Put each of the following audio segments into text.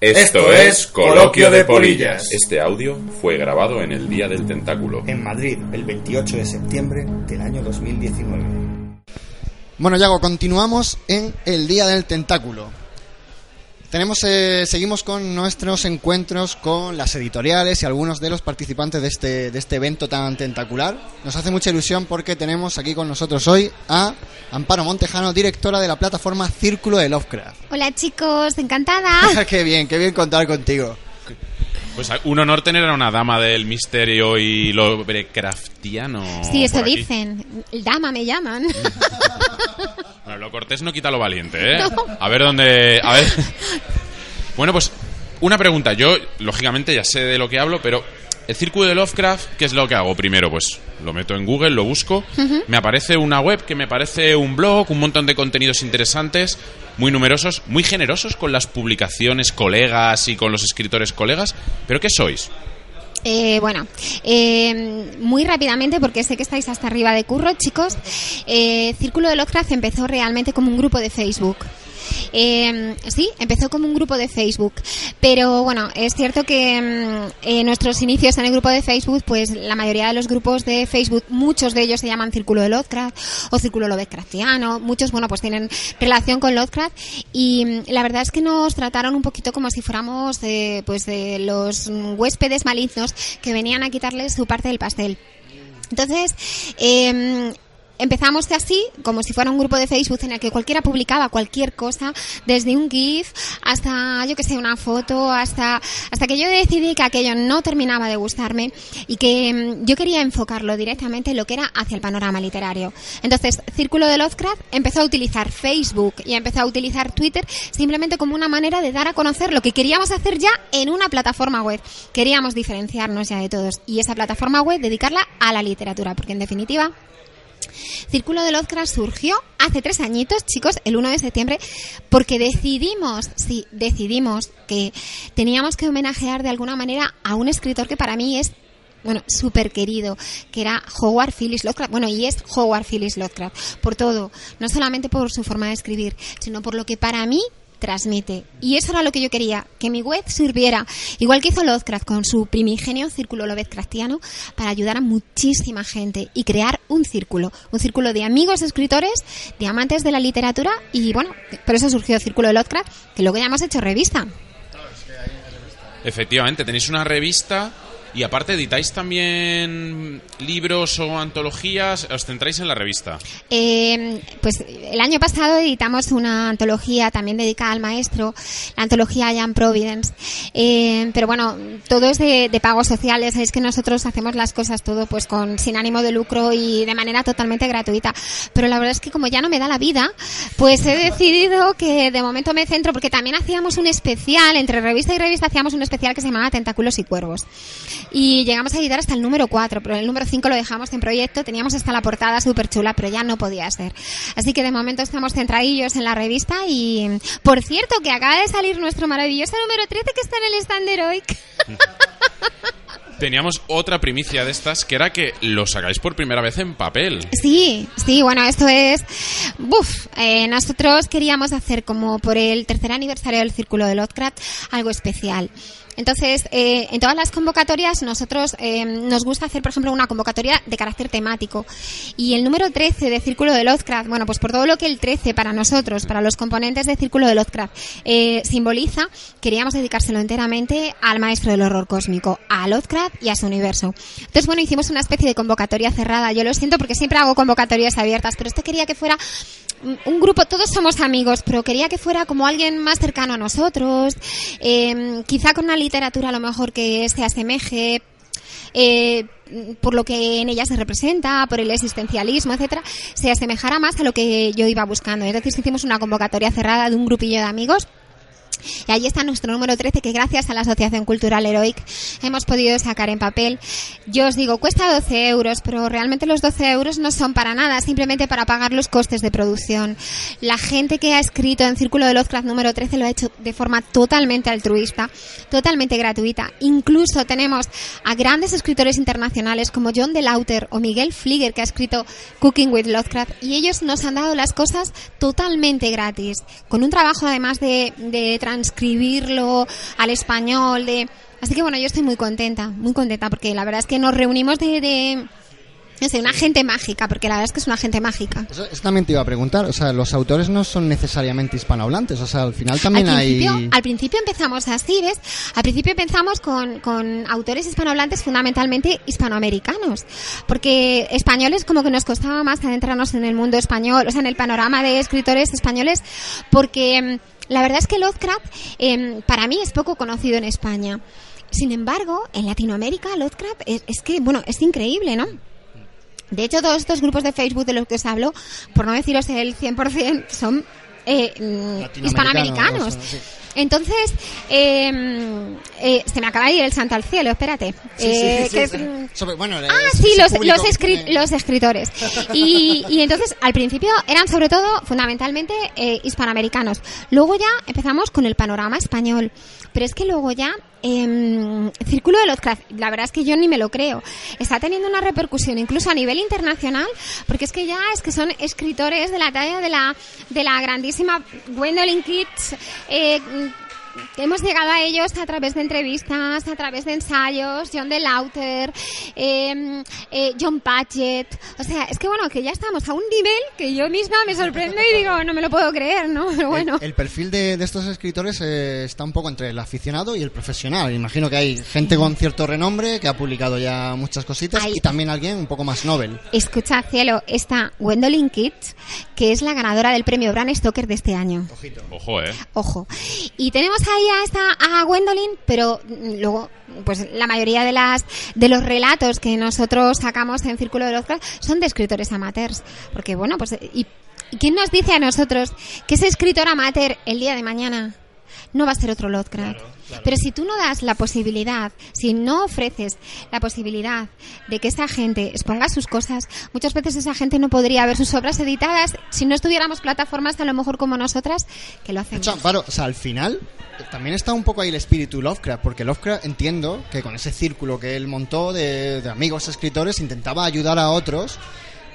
Esto es Coloquio de Polillas. Este audio fue grabado en el Día del Tentáculo. En Madrid, el 28 de septiembre del año 2019. Bueno, Yago, continuamos en el Día del Tentáculo. Tenemos, eh, seguimos con nuestros encuentros con las editoriales y algunos de los participantes de este, de este evento tan tentacular. Nos hace mucha ilusión porque tenemos aquí con nosotros hoy a Amparo Montejano, directora de la plataforma Círculo de Lovecraft. Hola chicos, encantada. qué bien, qué bien contar contigo. Pues un honor tener a una dama del misterio y Lovecraftiano. Sí, eso dicen. Dama me llaman. Cortés no quita lo valiente, ¿eh? A ver dónde... A ver... Bueno, pues una pregunta. Yo, lógicamente, ya sé de lo que hablo, pero el círculo de Lovecraft, ¿qué es lo que hago? Primero, pues lo meto en Google, lo busco. Me aparece una web que me parece un blog, un montón de contenidos interesantes, muy numerosos, muy generosos con las publicaciones colegas y con los escritores colegas. ¿Pero qué sois? Eh, bueno, eh, muy rápidamente, porque sé que estáis hasta arriba de curro, chicos. eh, Círculo de Lovecraft empezó realmente como un grupo de Facebook. Eh, sí, empezó como un grupo de Facebook, pero bueno, es cierto que mm, eh, nuestros inicios en el grupo de Facebook, pues la mayoría de los grupos de Facebook, muchos de ellos se llaman Círculo de Lovecraft o Círculo Lovecraftiano, muchos, bueno, pues tienen relación con Lovecraft. Y mm, la verdad es que nos trataron un poquito como si fuéramos de, pues de los huéspedes malignos que venían a quitarles su parte del pastel. Entonces, eh, empezamos así, como si fuera un grupo de Facebook en el que cualquiera publicaba cualquier cosa, desde un GIF hasta, yo que sé, una foto, hasta, hasta que yo decidí que aquello no terminaba de gustarme y que mm, yo quería enfocarlo directamente en lo que era hacia el panorama literario. Entonces, Círculo de Lovecraft empezó a utilizar Facebook y empezó a utilizar Twitter simplemente como una manera de dar a conocer lo que queríamos hacer ya en una plataforma web. Queríamos diferenciarnos ya de todos y esa plataforma web dedicarla a la literatura, porque en definitiva Círculo de Lovecraft surgió hace tres añitos, chicos, el 1 de septiembre, porque decidimos, sí, decidimos que teníamos que homenajear de alguna manera a un escritor que para mí es bueno, súper querido, que era Howard Phillips Lovecraft. Bueno, y es Howard Phillips Lovecraft, por todo, no solamente por su forma de escribir, sino por lo que para mí transmite. Y eso era lo que yo quería, que mi web sirviera, igual que hizo Lovecraft con su primigenio círculo Lovecraftiano, para ayudar a muchísima gente y crear un círculo, un círculo de amigos escritores, de amantes de la literatura y bueno, por eso surgió Círculo de Lovecraft, que luego ya hemos hecho revista. Efectivamente, tenéis una revista y aparte editáis también libros o antologías, os centráis en la revista. Eh, pues el año pasado editamos una antología también dedicada al maestro, la antología Jan Providence. Eh, pero bueno, todo es de, de pagos sociales, es que nosotros hacemos las cosas todo pues con sin ánimo de lucro y de manera totalmente gratuita. Pero la verdad es que como ya no me da la vida, pues he decidido que de momento me centro porque también hacíamos un especial, entre revista y revista hacíamos un especial que se llamaba Tentáculos y Cuervos. Y llegamos a editar hasta el número 4, pero el número 5 lo dejamos en proyecto. Teníamos hasta la portada súper chula, pero ya no podía ser. Así que de momento estamos centradillos en la revista. Y por cierto, que acaba de salir nuestro maravilloso número 13 que está en el stand Heroic. Teníamos otra primicia de estas que era que lo sacáis por primera vez en papel. Sí, sí, bueno, esto es. Buf, eh, nosotros queríamos hacer como por el tercer aniversario del Círculo de Lovecraft algo especial. Entonces, eh, en todas las convocatorias nosotros eh, nos gusta hacer, por ejemplo, una convocatoria de carácter temático. Y el número 13 de Círculo de Lovecraft, bueno, pues por todo lo que el 13 para nosotros, para los componentes de Círculo de Lovecraft, eh, simboliza, queríamos dedicárselo enteramente al maestro del horror cósmico, a Lovecraft y a su universo. Entonces, bueno, hicimos una especie de convocatoria cerrada. Yo lo siento porque siempre hago convocatorias abiertas, pero este quería que fuera un grupo, todos somos amigos, pero quería que fuera como alguien más cercano a nosotros, eh, quizá con una literatura a lo mejor que se asemeje eh, por lo que en ella se representa, por el existencialismo, etcétera, se asemejara más a lo que yo iba buscando. Entonces hicimos una convocatoria cerrada de un grupillo de amigos Y ahí está nuestro número 13 que gracias a la Asociación Cultural Heroic hemos podido sacar en papel. Yo os digo, cuesta 12 euros, pero realmente los 12 euros no son para nada, simplemente para pagar los costes de producción. La gente que ha escrito en Círculo de Lovecraft número 13 lo ha hecho de forma totalmente altruista, totalmente gratuita. Incluso tenemos a grandes escritores internacionales como John DeLauter o Miguel Flieger que ha escrito Cooking with Lovecraft y ellos nos han dado las cosas totalmente gratis, con un trabajo además de, de transcribirlo al español, de... Así que bueno, yo estoy muy contenta, muy contenta, porque la verdad es que nos reunimos de... de sé, una gente mágica, porque la verdad es que es una gente mágica. Eso, eso también te iba a preguntar, o sea, los autores no son necesariamente hispanohablantes, o sea, al final también al hay... al principio empezamos así, ¿ves? Al principio empezamos con, con autores hispanohablantes fundamentalmente hispanoamericanos, porque españoles como que nos costaba más adentrarnos en el mundo español, o sea, en el panorama de escritores españoles, porque mm, la verdad es que Lovecraft em, para mí es poco conocido en España. Sin embargo, en Latinoamérica Lovecraft es, es que, bueno, es increíble, ¿no? De hecho, todos estos grupos de Facebook de los que os hablo, por no deciros el 100%, son eh, mm, hispanoamericanos. sí. Entonces, eh, eh, se me acaba de ir el santo al cielo, espérate. Sí, sí, Eh, sí, sí, que sí. es- Sobre- bueno, Ah, sí, los, los, escri- los escritores. Y, y entonces, al principio eran sobre todo, fundamentalmente, eh, hispanoamericanos. Luego ya empezamos con el panorama español. Pero es que luego ya, em, Círculo de Lovecraft, la verdad es que yo ni me lo creo, está teniendo una repercusión incluso a nivel internacional, porque es que ya es que son escritores de la talla de la, de la grandísima Gwendolyn Kitts, eh, Hemos llegado a ellos a través de entrevistas, a través de ensayos, John DeLauter, eh, eh, John Patchett. O sea, es que bueno, que ya estamos a un nivel que yo misma me sorprendo y digo, no me lo puedo creer, ¿no? Pero bueno. El, el perfil de, de estos escritores eh, está un poco entre el aficionado y el profesional. Imagino que hay gente con cierto renombre que ha publicado ya muchas cositas Hay- y también alguien un poco más novel. Escucha, cielo, está Gwendolyn Kitts, que es la ganadora del premio Bram Stoker de este año. Ojo, eh. Ojo. Y tenemos ahí a esta a Gwendolyn, pero mm, luego pues la mayoría de las de los relatos que nosotros sacamos en Círculo de Lovecraft son de escritores amateurs, porque bueno, pues ¿y quién nos dice a nosotros que ese escritor amateur el día de mañana no va a ser otro Lovecraft. Pero si tú no das la posibilidad, si no ofreces la posibilidad de que esa gente exponga sus cosas, muchas veces esa gente no podría ver sus obras editadas si no estuviéramos plataformas a lo mejor como nosotras que lo De hacemos. hecho, Amparo, o sea, al final también está un poco ahí el espíritu Lovecraft, porque Lovecraft entiendo que con ese círculo que él montó de, de amigos escritores intentaba ayudar a otros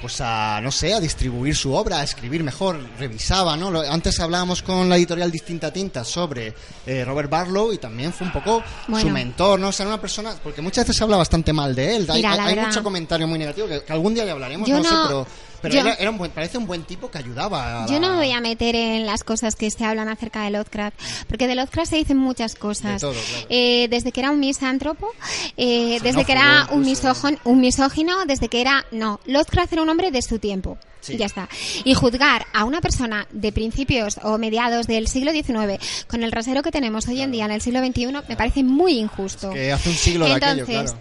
pues a, no sé, a distribuir su obra, a escribir mejor, revisaba, ¿no? Lo- Antes hablábamos con la editorial Distinta Tinta sobre eh, Robert Barlow y también fue un poco su mentor, ¿no? O sea, era una persona, porque muchas veces se habla bastante mal de él, hay, Mira, mucho comentario muy negativo que, que algún día ya hablaremos, no, sé, pero, pero yo- era, era un buen, parece un buen tipo que ayudaba a Yo no me voy a meter en las cosas que se hablan acerca de Lovecraft, porque de Lovecraft se dicen muchas cosas. De todo, claro. Eh, desde que era un misántropo, eh, desde que era un, misógino, un misógino, desde que era... No, Lovecraft era un hombre de su tiempo. Sí. Ya está. Y juzgar a una persona de principios o mediados del siglo XIX con el rasero que tenemos hoy en día en el siglo XXI me parece muy injusto. que hace un siglo de aquello, claro.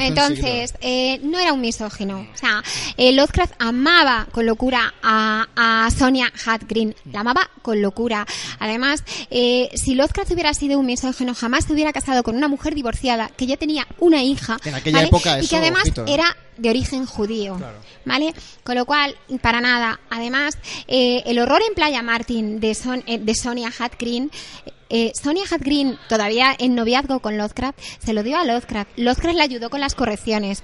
Entonces eh, no era un misógino. O sea, eh, Lovecraft amaba con locura a, a Sonia Hadgreen. La amaba con locura. Además, eh, si Lovecraft hubiera sido un misógino, jamás se hubiera casado con una mujer divorciada que ya tenía una hija. En aquella ¿vale? época y que eso, además ojito, era de origen judío. ¿Vale? Con lo cual, para nada. Además, eh, el horror en Playa Martin de, Son- eh, de Sonia Hadgreen. Eh, Sonia Hadgreen, todavía en noviazgo con Lovecraft, se lo dio a Lovecraft. Lovecraft le ayudó con las correcciones.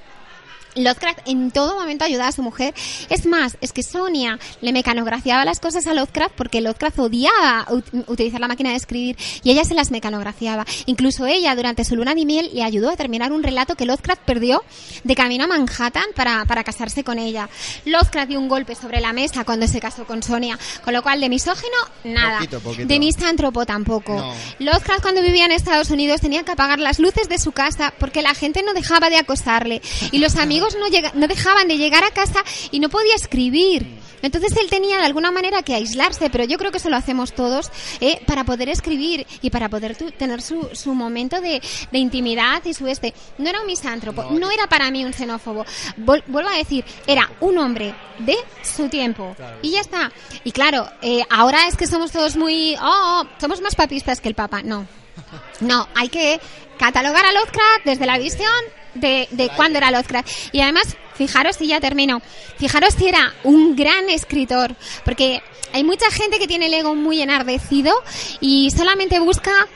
Lovecraft en todo momento ayudaba a su mujer. Es más, es que Sonia le mecanografiaba las cosas a Lovecraft porque Lovecraft odiaba ut- utilizar la máquina de escribir y ella se las mecanografiaba. Incluso ella, durante su luna de miel, le ayudó a terminar un relato que Lovecraft perdió de camino a Manhattan para, para casarse con ella. Lovecraft dio un golpe sobre la mesa cuando se casó con Sonia, con lo cual de misógino, nada. Poquito, poquito. De misántropo tampoco. No. Lovecraft cuando vivía en Estados Unidos tenía que apagar las luces de su casa porque la gente no dejaba de acosarle y los amigos no, llega- no dejaban de llegar a casa y no podía escribir. Entonces él tenía de alguna manera que aislarse, pero yo creo que eso lo hacemos todos, eh, para poder escribir y para poder tu- tener su, su momento de, de intimidad y su este. No era un misántropo, no, era para mí un xenófobo. Vol- vuelvo a decir, era un hombre de su tiempo. Y ya está. Y claro, eh, ahora es que somos todos muy... Oh, oh, somos más papistas que el Papa. No. No, hay que catalogar a Lovecraft desde la visión de, de cuándo era Lovecraft. Y además, fijaros si ya termino, fijaros si era un gran escritor, porque hay mucha gente que tiene el ego muy enardecido y solamente busca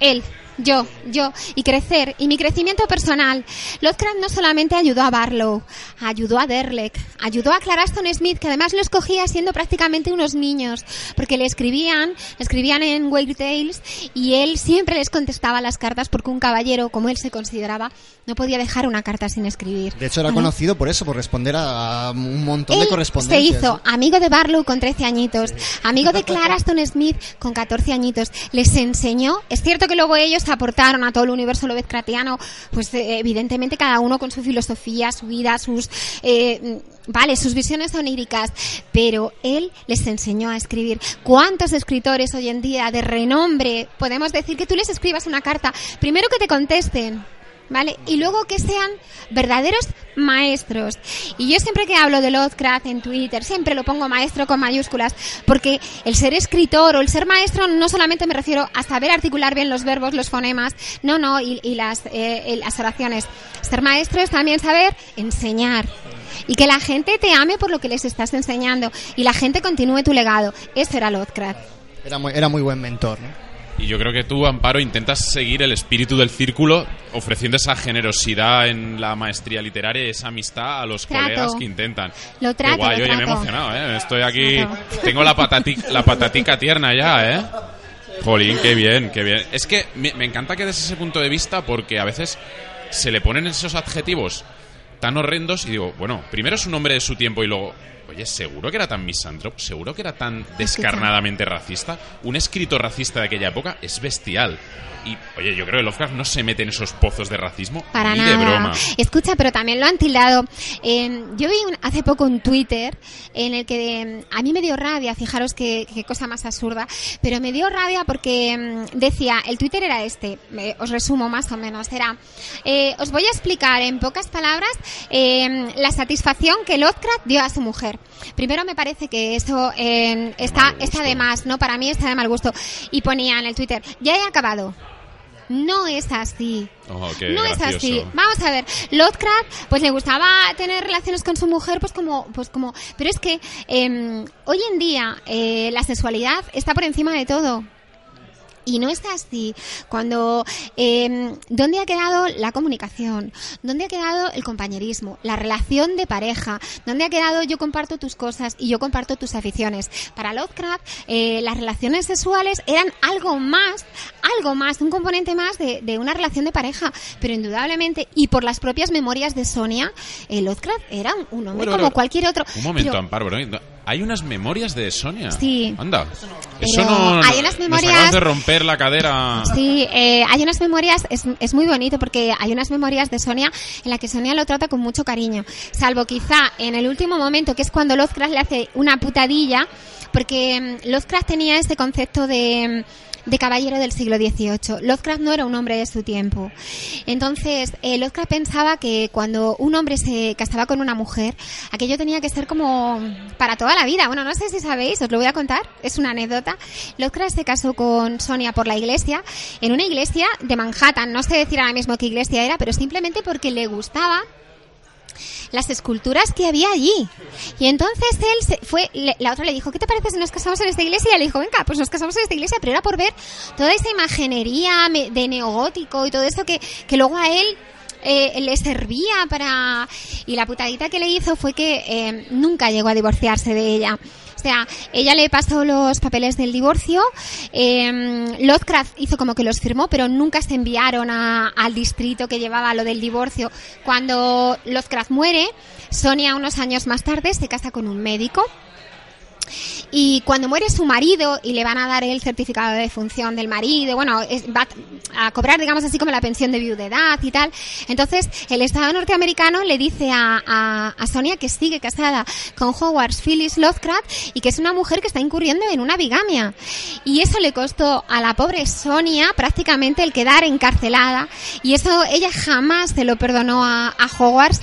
él, yo, yo, y crecer, y mi crecimiento personal. Lovecraft no solamente ayudó a Barlow, ayudó a Derleck, ayudó a Claraston Smith, que además lo escogía siendo prácticamente unos niños, porque le escribían, le escribían en Weird Tales, y él siempre les contestaba las cartas, porque un caballero, como él se consideraba, no podía dejar una carta sin escribir. De hecho, era ¿Vale? conocido por eso, por responder a un montón de Él se correspondencias. hizo amigo de Barlow con 13 añitos, amigo de Clara Aston Smith con 14 añitos. Les enseñó. Es cierto que luego ellos aportaron a todo el universo Lovecraftiano, pues eh, evidentemente cada uno con su filosofía, su vida, sus. eh, Vale, sus visiones oníricas, pero él les enseñó a escribir. ¿Cuántos escritores hoy en día de renombre podemos decir que tú les escribas una carta? Primero que te contesten, ¿vale? Y luego que sean verdaderos maestros. Y yo siempre que hablo de Lovecraft en Twitter, siempre lo pongo maestro con mayúsculas, porque el ser escritor o el ser maestro no solamente me refiero a saber articular bien los verbos, los fonemas, no, no, y, las, eh, las oraciones. Ser maestro es también saber enseñar. Y que la gente te ame por lo que les estás enseñando y la gente continúe tu legado. Eso era Lovecraft. Era era muy buen mentor, ¿no? Y yo creo que tú, Amparo, intentas seguir el espíritu del círculo ofreciendo esa generosidad en la maestría literaria y esa amistad a los Trato. colegas que intentan. Lo trato, guay, lo oye, me he emocionado, ¿eh? Estoy aquí, Trato. tengo la, patati- la patatica tierna ya, ¿eh? Jolín, qué bien, qué bien. Es que me, me encanta que des ese punto de vista porque a veces se le ponen esos adjetivos tan horrendos y digo, bueno, primero es un hombre de su tiempo y luego, oye, ¿seguro que era tan misántropo? ¿Seguro que era tan descarnadamente racista? Un escritor racista de aquella época es bestial. Y, oye, yo creo que Lovecraft no se mete en esos pozos de racismo Para ni nada. de broma. Escucha, pero también lo han tildado. Eh, yo vi un- hace poco un Twitter en el que eh, a mí me dio rabia, fijaros qué, qué cosa más absurda, pero me dio rabia porque mm, decía, el Twitter era este, os resumo más o menos, era, eh, os voy a explicar en pocas palabras eh, la satisfacción que Lovecraft dio a su mujer. Primero me parece que eso eh, está, está de más, ¿no? Para mí está de mal gusto. Y ponía en el Twitter, ya he acabado. No es así. Oh, qué no es así. Vamos a ver, Lovecraft, pues le gustaba tener relaciones con su mujer, pues como, pues como, pero es que eh, hoy en día eh, la sexualidad está por encima de todo. Y no es así. Cuando, eh, ¿dónde ha quedado la comunicación? ¿Dónde ha quedado el compañerismo? La relación de pareja. ¿Dónde ha quedado yo comparto tus cosas y yo comparto tus aficiones? Para Lovecraft, eh, las relaciones sexuales eran algo más, algo más, un componente más de, de una relación de pareja. Pero indudablemente, y por las propias memorias de Sonia, eh, Lovecraft era un, hombre Bueno, como cualquier otro. Un momento, Pero- Amparo, hay unas memorias de Sonia. Sí. Anda. Eso no. hay unas memorias- de romper la cadera. Sí, eh, hay unas memorias, es, es muy bonito porque hay unas memorias de Sonia en la que Sonia lo trata con mucho cariño. Salvo quizá en el último momento, que es cuando Lovecraft le hace una putadilla, porque mm, Lovecraft tenía este concepto de, mm, de caballero del siglo XVIII. Lovecraft no era un hombre de su tiempo. Entonces, eh, Lovecraft pensaba que cuando un hombre se casaba con una mujer, aquello tenía que ser como para toda la vida. Bueno, no sé si sabéis, os lo voy a contar, es una anécdota. Lovecraft se casó con Sonia por la iglesia, en una iglesia de Manhattan. No sé decir ahora mismo qué iglesia era, pero simplemente porque le gustaba las esculturas que había allí. Y entonces él se fue, la otra le dijo, ¿qué te parece si nos casamos en esta iglesia? Y le dijo, venga, pues nos casamos en esta iglesia, pero era por ver toda esa imaginería de neogótico y todo eso que, que luego a él eh, le servía para... Y la putadita que le hizo fue que eh, nunca llegó a divorciarse de ella. Sea, ella le pasó los papeles del divorcio, eh, hizo como que los firmó, pero nunca se enviaron al distrito que llevaba lo del divorcio. Cuando Lovecraft muere, Sonia unos años más tarde se casa con un médico Y cuando muere su marido y le van a dar el certificado de función del marido, bueno, va a cobrar, digamos así, como la pensión de viudedad y tal. Entonces, el Estado norteamericano le dice a, a, Sonia que sigue casada con Howard Phyllis Lovecraft y que es una mujer que está incurriendo en una bigamia. Y eso le costó a la pobre Sonia prácticamente el quedar encarcelada. Y eso ella jamás se lo perdonó a, a Hogwarts.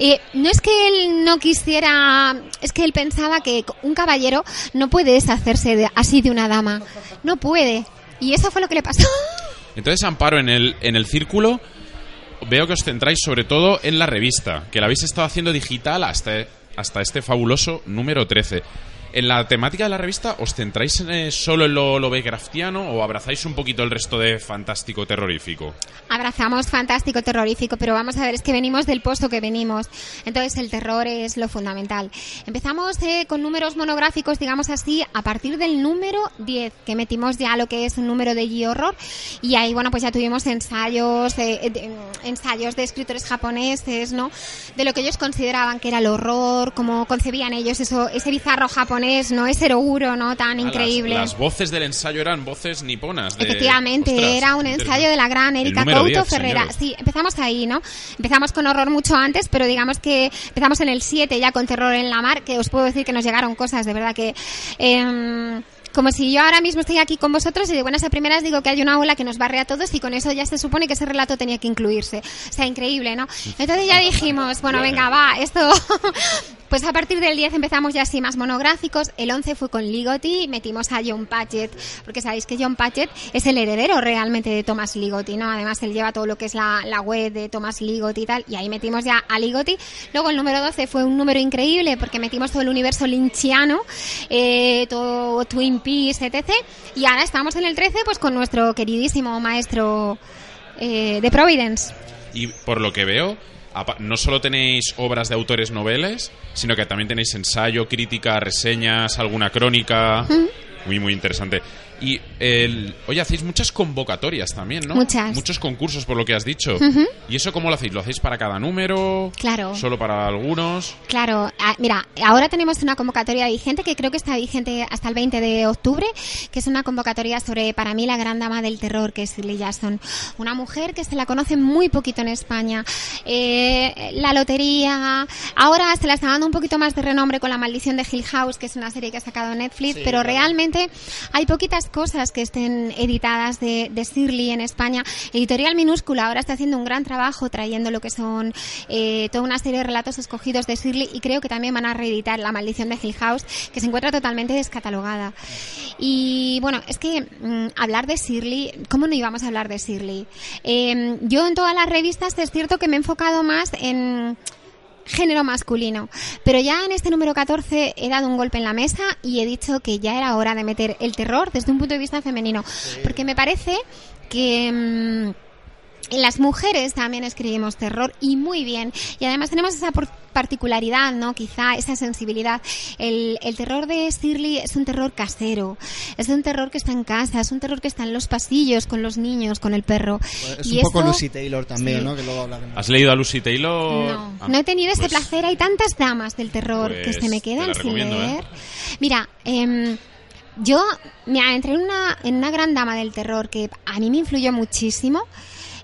Eh, no es que él no quisiera, es que él pensaba que un caballero no puede deshacerse de, así de una dama. No puede. Y eso fue lo que le pasó. Entonces, Amparo, en el, en el círculo veo que os centráis sobre todo en la revista, que la habéis estado haciendo digital hasta, hasta este fabuloso número 13. ¿En la temática de la revista os centráis eh, solo en lo Lovecraftiano o abrazáis un poquito el resto de fantástico terrorífico? Abrazamos fantástico terrorífico, pero vamos a ver, es que venimos del posto que venimos. Entonces el terror es lo fundamental. Empezamos eh, con números monográficos, digamos así, a partir del número 10, que metimos ya lo que es un número de G-Horror. Y ahí, bueno, pues ya tuvimos ensayos, de, ensayos de escritores japoneses, ¿no? De lo que ellos consideraban que era el horror, cómo concebían ellos eso, ese bizarro japonés no es seguro, ¿no? Tan increíble. Las, voces del ensayo eran voces niponas. Efectivamente, era un ensayo de la gran Erika Couto Ferrera. Sí, empezamos ahí, ¿no? Empezamos con horror mucho antes, pero digamos que empezamos en el 7 ya con terror en la mar, que os puedo decir que nos llegaron cosas, de verdad que... Eh, como si yo ahora mismo estoy aquí con vosotros y de buenas a primeras digo que hay una ola que nos barre a todos y con eso ya se supone que ese relato tenía que incluirse. O sea, increíble, ¿no? Entonces ya dijimos, bueno, venga, va, esto... Pues a partir del 10 empezamos ya así más monográficos. El 11 fue con Ligotti, metimos a John Patchett, porque sabéis que John Patchett es el heredero realmente de Thomas Ligotti, ¿no? Además él lleva todo lo que es la, la web de Thomas Ligotti y tal, y ahí metimos ya a Ligotti. Luego el número 12 fue un número increíble porque metimos todo el universo lynchiano, eh, todo Twin Etc. Y ahora estamos en el 13 pues con nuestro queridísimo maestro eh, de Providence. Y por lo que veo, no solo tenéis obras de autores noveles, sino que también tenéis ensayo, crítica, reseñas, alguna crónica. Muy, muy interesante. Y, el, oye, hacéis muchas convocatorias también, ¿no? Muchas. Muchos concursos, por lo que has dicho. ¿Y eso cómo lo hacéis? ¿Lo hacéis para cada número? Claro. ¿Solo para algunos? Claro. Ah, mira, ahora tenemos una convocatoria vigente que creo que está vigente hasta el 20 de octubre, que es una convocatoria sobre, para mí, la gran dama del terror, que es Shirley Jackson. Una mujer que se la conoce muy poquito en España. Eh, la lotería. Ahora se la está dando un poquito más de renombre con La maldición de Hill House, que es una serie que ha sacado Netflix, pero realmente hay poquitas cosas que estén editadas de, de en España. Editorial Minúscula ahora está haciendo un gran trabajo trayendo lo que son eh, toda una serie de relatos escogidos de Shirley y creo que también van a reeditar La maldición de Hill House, que se encuentra totalmente descatalogada. Y bueno, es que mm, hablar de Shirley, ¿cómo no íbamos a hablar de Shirley? Eh, yo en todas las revistas es cierto que me he enfocado más en género masculino. Pero ya en este número 14 he dado un golpe en la mesa y he dicho que ya era hora de meter el terror desde un punto de vista femenino. Porque me parece que... Mm, las mujeres también escribimos terror y muy bien. Y además tenemos esa particularidad, ¿no? Quizá esa sensibilidad. El, el, terror de Shirley es un terror casero. Es un terror que está en casa, es un terror que está en los pasillos con los niños, con el perro. es un poco Lucy Taylor también, ¿no? Que luego hablaremos. ¿Has leído a Lucy Taylor? No, ah, no he tenido ese pues placer. Hay tantas damas del terror que se me pues quedan sin ¿eh? leer. Mira, eh, yo me entré en una, en una gran dama del terror que a mí me influyó muchísimo.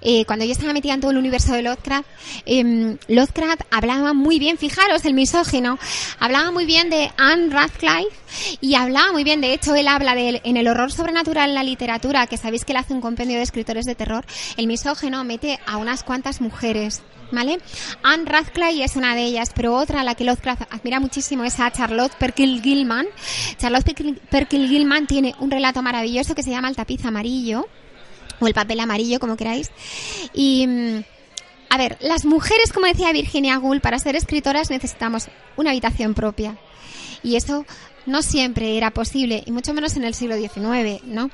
Eh, cuando yo estaba metida en todo el universo de Lovecraft, eh, Lovecraft hablaba muy bien, fijaros, el misógino, hablaba muy bien de Anne Radcliffe y hablaba muy bien, de hecho él habla de, en el horror sobrenatural en la literatura, que sabéis que él hace un compendio de escritores de terror, el misógino mete a unas cuantas mujeres. ¿Vale? Anne Radcliffe es una de ellas, pero otra a la que Lovecraft admira muchísimo es a Charlotte Perkins Gilman. Charlotte Perkins Gilman tiene un relato maravilloso que se llama El tapiz amarillo, o el papel amarillo, como queráis. Y, mm, a ver, las mujeres, como decía Virginia Gould, para ser escritoras necesitamos una habitación propia. Y eso no siempre era posible, y mucho menos en el siglo XIX, ¿no?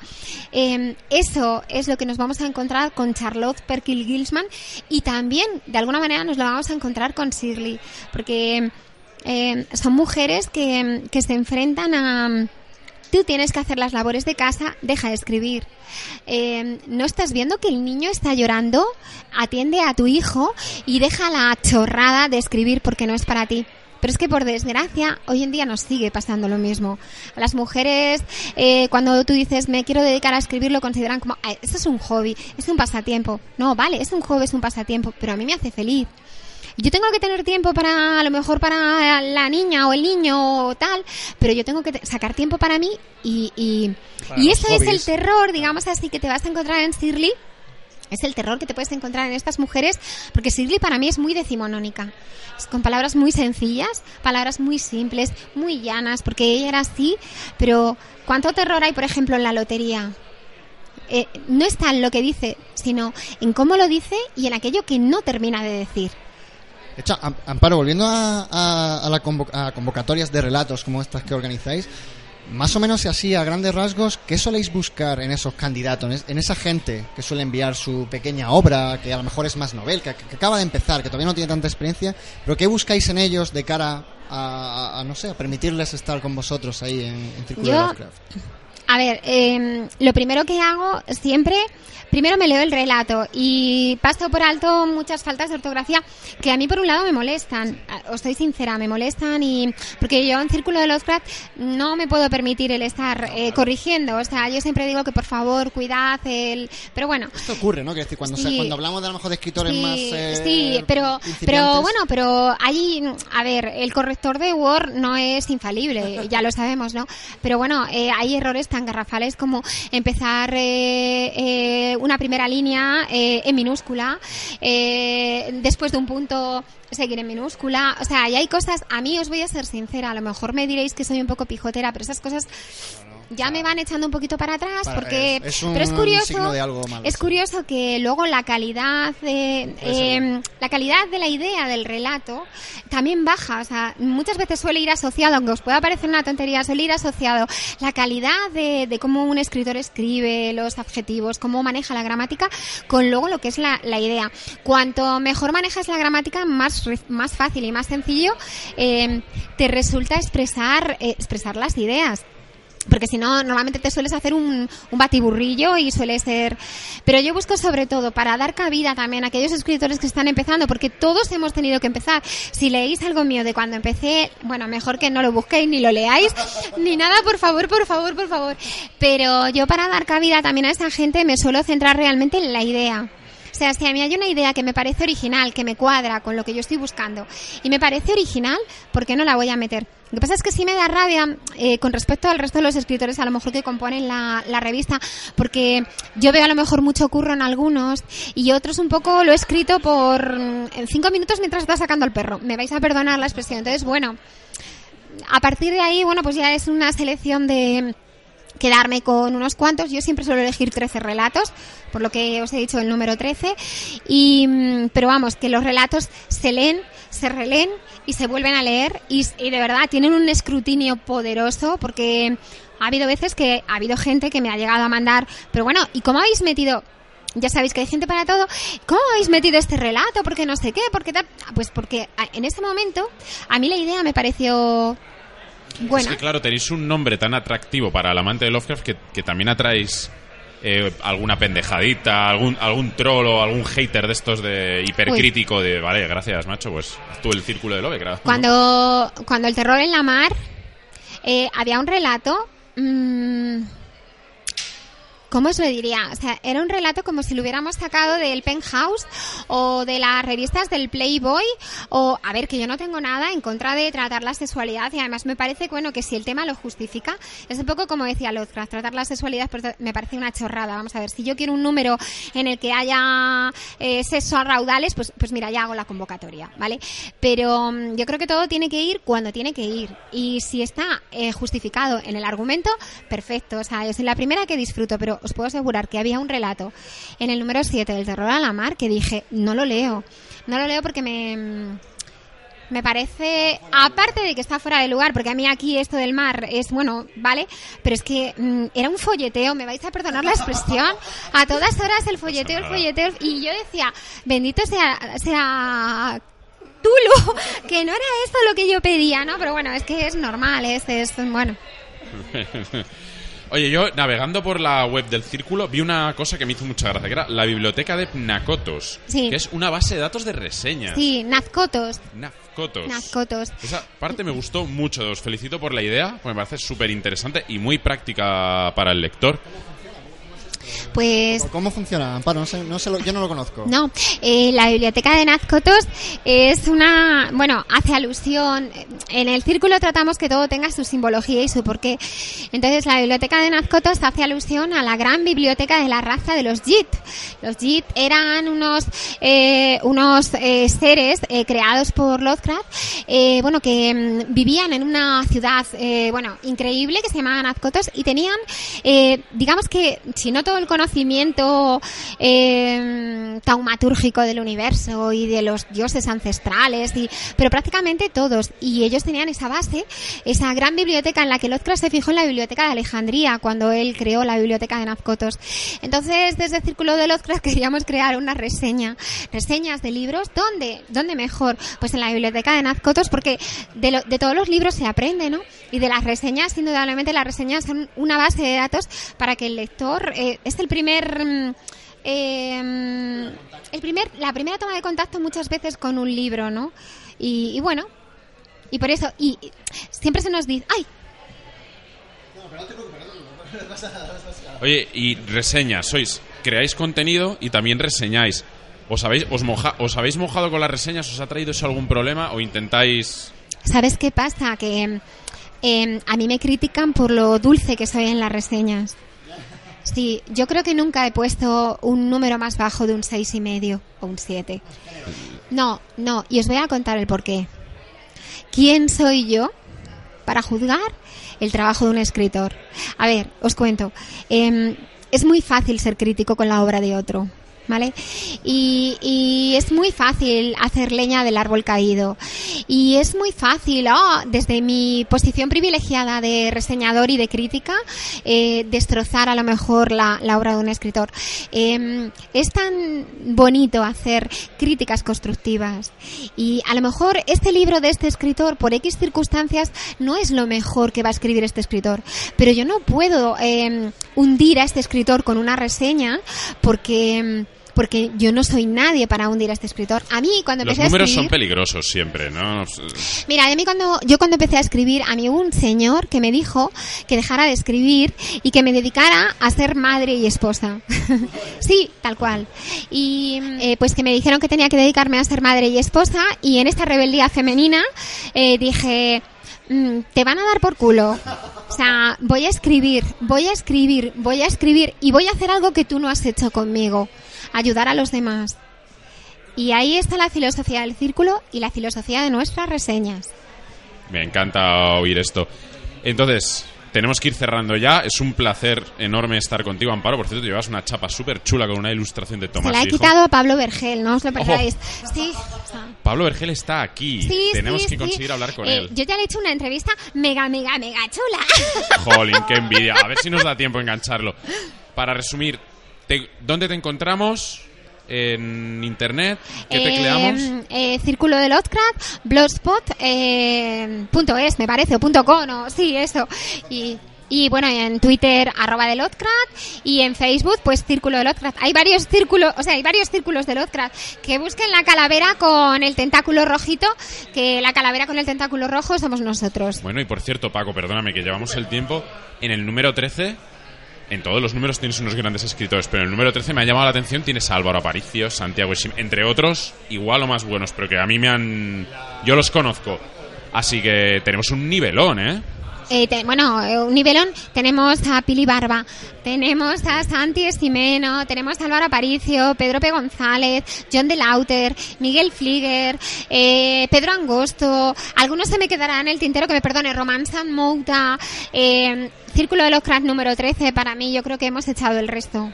Em, eso es lo que nos vamos a encontrar con Charlotte Perkins Gilman y también, de alguna manera, nos lo vamos a encontrar con Shirley, porque em, son mujeres que, que se enfrentan a Tú tienes que hacer las labores de casa, deja de escribir. Eh, ¿No estás viendo que el niño está llorando? Atiende a tu hijo y deja la chorrada de escribir porque no es para ti. Pero es que por desgracia, hoy en día nos sigue pasando lo mismo. Las mujeres, eh, cuando tú dices me quiero dedicar a escribir, lo consideran como, "Ay, esto es un hobby, es un pasatiempo. No, vale, es un hobby, es un pasatiempo, pero a mí me hace feliz. Yo tengo que tener tiempo para, a lo mejor para la niña o el niño o tal, pero yo tengo que sacar tiempo para mí y, y, Para y es el terror, digamos así, que te vas a encontrar en Shirley. Es el terror que te puedes encontrar en estas mujeres, porque Shirley para mí es muy decimonónica. Es con palabras muy sencillas, palabras muy simples, muy llanas, porque ella era así, pero ¿cuánto terror hay, por ejemplo, en la lotería? Eh, no está en lo que dice, sino en cómo lo dice y en aquello que no termina de decir. De hecho, Am- Amparo, volviendo a, a- a la convo- a convocatorias de relatos como estas que organizáis, más o menos y así, a grandes rasgos, ¿qué soléis buscar en esos candidatos, en es- en esa gente que suele enviar su pequeña obra, que a lo mejor es más novel, que, que acaba de empezar, que todavía no tiene tanta experiencia, pero qué buscáis en ellos de cara a, a- a, no sé, a permitirles estar con vosotros ahí en, en Círculo de Yo- Lovecraft? A ver, eh, lo primero que hago siempre, primero me leo el relato y paso por alto muchas faltas de ortografía que a mí por un lado me molestan, os soy sincera, me molestan y porque yo en Círculo de Lovecraft no me puedo permitir el estar eh, corrigiendo, o sea, yo siempre digo que por favor cuidad el, pero bueno, Esto ocurre, ¿no? Que decir, cuando, se- Sí. cuando hablamos de a lo mejor de escritores Sí, más. eh, sí, pero, pero bueno, pero allí, a ver, el corrector de Word no es infalible, ya lo sabemos, ¿no? Pero bueno, eh, hay errores tan garrafales como empezar eh, eh, una primera línea eh, en minúscula, después de un punto seguir en minúscula, o sea, y hay cosas, a mí os voy a ser sincera, a lo mejor me diréis que soy un poco pijotera, pero esas cosas ya me van echando un poquito para atrás Para- porque es- es un pero es curioso de algo malo, es sí. curioso que luego la calidad de eh, la calidad de la idea del relato también baja. O sea muchas veces suele ir asociado aunque os pueda parecer una tontería suele ir asociado la calidad de, de cómo un escritor escribe los adjetivos cómo maneja la gramática con luego lo que es la, la idea. Cuanto mejor manejas la gramática más más fácil y más sencillo eh, te resulta expresar eh, expresar las ideas porque si no, normalmente te sueles hacer un, un batiburrillo y suele ser... Pero yo busco sobre todo para dar cabida también a aquellos escritores que están empezando, porque todos hemos tenido que empezar. Si leéis algo mío de cuando empecé, bueno, mejor que no lo busquéis ni lo leáis, ni nada, por favor, por favor, por favor. Pero yo para dar cabida también a esa gente me suelo centrar realmente en la idea. O sea, si a mí hay una idea que me parece original, que me cuadra con lo que yo estoy buscando, y me parece original, ¿por qué no la voy a meter? Lo que pasa es que sí me da rabia eh, con respecto al resto de los escritores, a lo mejor que componen la, la revista, porque yo veo a lo mejor mucho curro en algunos y otros un poco lo he escrito por mm, en cinco minutos mientras está sacando al perro. Me vais a perdonar la expresión. Entonces, bueno, a partir de ahí, bueno, pues ya es una selección de quedarme con unos cuantos. Yo siempre suelo elegir 13 relatos, por lo que os he dicho el número 13. Y, mm, pero vamos, que los relatos se leen, se releen y se vuelven a leer y, de verdad tienen un escrutinio poderoso porque ha habido veces que ha habido gente que me ha llegado a mandar, pero bueno, ¿y cómo habéis metido? Ya sabéis que hay gente para todo. ¿Cómo habéis metido este relato? Porque no sé qué, porque tal. Pues porque en ese momento a mí la idea me pareció buena. Es que claro, tenéis un nombre tan atractivo para el amante de Lovecraft que, que también atraéis eh, alguna pendejadita, algún, algún troll o algún hater de estos de hipercrítico de, vale, gracias, macho, pues haz tú el círculo de Lovecraft. Cuando, cuando el terror en la mar, eh, había un relato. mm, ¿Cómo os lo diría? O sea, era un relato como si lo hubiéramos sacado del Penthouse o de las revistas del Playboy o, a ver, que yo no tengo nada en contra de tratar la sexualidad y además me parece, bueno, que si el tema lo justifica, es un poco como decía Lovecraft, tratar la sexualidad pues, me parece una chorrada. Vamos a ver, si yo quiero un número en el que haya eh, sexo a raudales, pues, pues mira, ya hago la convocatoria, ¿vale? Pero mm, yo creo que todo tiene que ir cuando tiene que ir y si está eh, justificado en el argumento, perfecto. O sea, yo soy la primera que disfruto, pero os puedo asegurar que había un relato en el número 7 del terror a la mar que dije, no lo leo. No lo leo porque me... Me parece, aparte de que está fuera de lugar, porque a mí aquí esto del mar es bueno, ¿vale? Pero es que mm, era un folleteo, me vais a perdonar la expresión, a todas horas el folleteo, el folleteo, y yo decía, bendito sea, sea Tulu, que no era esto lo que yo pedía, ¿no? Pero bueno, es que es normal, es, es bueno. Oye, yo navegando por la web del Círculo vi una cosa que me hizo mucha gracia, que era la biblioteca de Pnacotos, Sí. que es una base de datos de reseñas. Sí, Nazcotos. Nafcotos. Nazcotos. Esa parte me gustó mucho, os felicito por la idea, porque me parece súper interesante y muy práctica para el lector. Pues ¿Cómo funciona, Amparo? No sé, no sé lo- yo no lo conozco. No, eh, la biblioteca de Nazcotos es una, bueno, hace alusión, en el círculo tratamos que todo tenga su simbología y su porqué. Entonces la biblioteca de Nazcotos hace alusión a la gran biblioteca de la raza de los Jit. Los Jit eran unos, eh, unos eh, seres eh, creados por Lovecraft, eh, bueno, que mm, vivían en una ciudad, eh, bueno, increíble que se llamaba Nazcotos y tenían, eh, digamos que, si no todo el conocimiento eh, taumatúrgico del universo y de los dioses ancestrales, y, pero prácticamente todos. Y ellos tenían esa base, esa gran biblioteca en la que Lovecraft se fijó en la biblioteca de Alejandría cuando él creó la biblioteca de Nazcotos. Entonces, desde el Círculo de Lovecraft queríamos crear una reseña, reseñas de libros. ¿Dónde? ¿Dónde mejor? Pues en la biblioteca de Nazcotos, porque de, todos los libros se aprende, ¿no? Y de las reseñas, indudablemente las reseñas son una base de datos para que el lector, eh, es el primer... mm, eh, el primer, la primera toma de contacto muchas veces con un libro, ¿no? Y, y bueno, y por eso, y, y siempre se nos dice, ¡ay! Oye, y reseñas, sois, creáis contenido y también reseñáis. ¿Os habéis, os, moja- ¿Os habéis mojado con las reseñas? ¿Os ha traído eso algún problema? ¿O intentáis...? ¿Sabes qué pasa? Que eh, a mí me critican por lo dulce que soy en las reseñas. Sí, yo creo que nunca he puesto un número más bajo de un seis y medio o un 7. No, no, y os voy a contar el porqué. ¿Quién soy yo para juzgar el trabajo de un escritor? A ver, os cuento. Em, es muy fácil ser crítico con la obra de otro. ¿Vale? Y, es muy fácil hacer leña del árbol caído. Y es muy fácil, oh, desde mi posición privilegiada de reseñador y de crítica, eh, destrozar a lo mejor la, la obra de un escritor. Eh, es tan bonito hacer críticas constructivas. Y a lo mejor este libro de este escritor, por X circunstancias, no es lo mejor que va a escribir este escritor. Pero yo no puedo eh, hundir a este escritor con una reseña porque porque yo no soy nadie para hundir a este escritor. A mí cuando Los empecé a números escribir, son peligrosos siempre, ¿no? Mira, a mí cuando yo cuando empecé a escribir, a mí hubo un señor que me dijo que dejara de escribir y que me dedicara a ser madre y esposa. sí, tal cual. Y eh, pues que me dijeron que tenía que dedicarme a ser madre y esposa y en esta rebeldía femenina eh, dije "Mm, te van a dar por culo. O sea, voy a escribir, voy a escribir, voy a escribir y voy a hacer algo que tú no has hecho conmigo, ayudar a los demás. Y ahí está la filosofía del círculo y la filosofía de nuestras reseñas. Me encanta oír esto. Entonces, tenemos que ir cerrando ya. Es un placer enorme estar contigo, Amparo. Por cierto, llevas una chapa súper chula con una ilustración de Se Tomás la he Hijo. quitado a Pablo Vergel, no os lo perdáis. Sí, Pablo Vergel está aquí. sí, tenemos sí, que conseguir hablar con Eh, él. Yo ya le he hecho una entrevista mega, mega, mega chula. Jolín, qué envidia. A ver si nos da tiempo a engancharlo. Para resumir, te- ¿dónde te encontramos? ¿En internet? ¿Qué Eh, tecleamos? eh, Círculo de Lovecraft, blogspot, eh, punto es, me parece, o punto com, o sí, eso. Y, y bueno, en Twitter, arroba de Lovecraft, y en Facebook, pues Círculo de Lovecraft. Hay varios círculos, o sea, hay varios círculos de Lovecraft. Que busquen la calavera con el tentáculo rojito, que la calavera con el tentáculo rojo somos nosotros. Bueno, y por cierto, Paco, perdóname que llevamos el tiempo. En el número 13, en todos los números tienes unos grandes escritores, pero en el número 13 me ha llamado la atención, tienes a Álvaro Aparicio, Santiago Eschim, entre otros, igual o más buenos, pero que a mí me han... Yo los conozco. Así que tenemos un nivelón, ¿eh? Eh, te- bueno, eh, un nivelón, tenemos a Pili Barba, tenemos a Santi Estimeno, tenemos a Álvaro Aparicio, Pedro P. González, John de Lauter, Miguel Flieger, eh, Pedro Angosto, algunos se me quedarán en el tintero, que me perdone, Román San Mouta, eh, Círculo de los Cracks número 13, para mí yo creo que hemos echado el resto.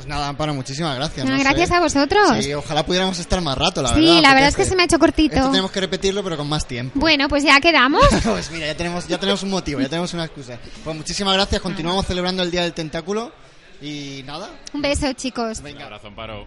Pues nada, Amparo, muchísimas gracias. No sé. gracias a vosotros. Sí, ojalá pudiéramos estar más rato, la Sí, verdad. la verdad es que se me ha hecho cortito. Esto tenemos que repetirlo, pero con más tiempo. Bueno, pues ya quedamos. pues mira, ya tenemos, ya tenemos un motivo, ya tenemos una excusa. Pues muchísimas gracias, continuamos celebrando el Día del Tentáculo. Y nada, Un beso, chicos. Un abrazo, Amparo.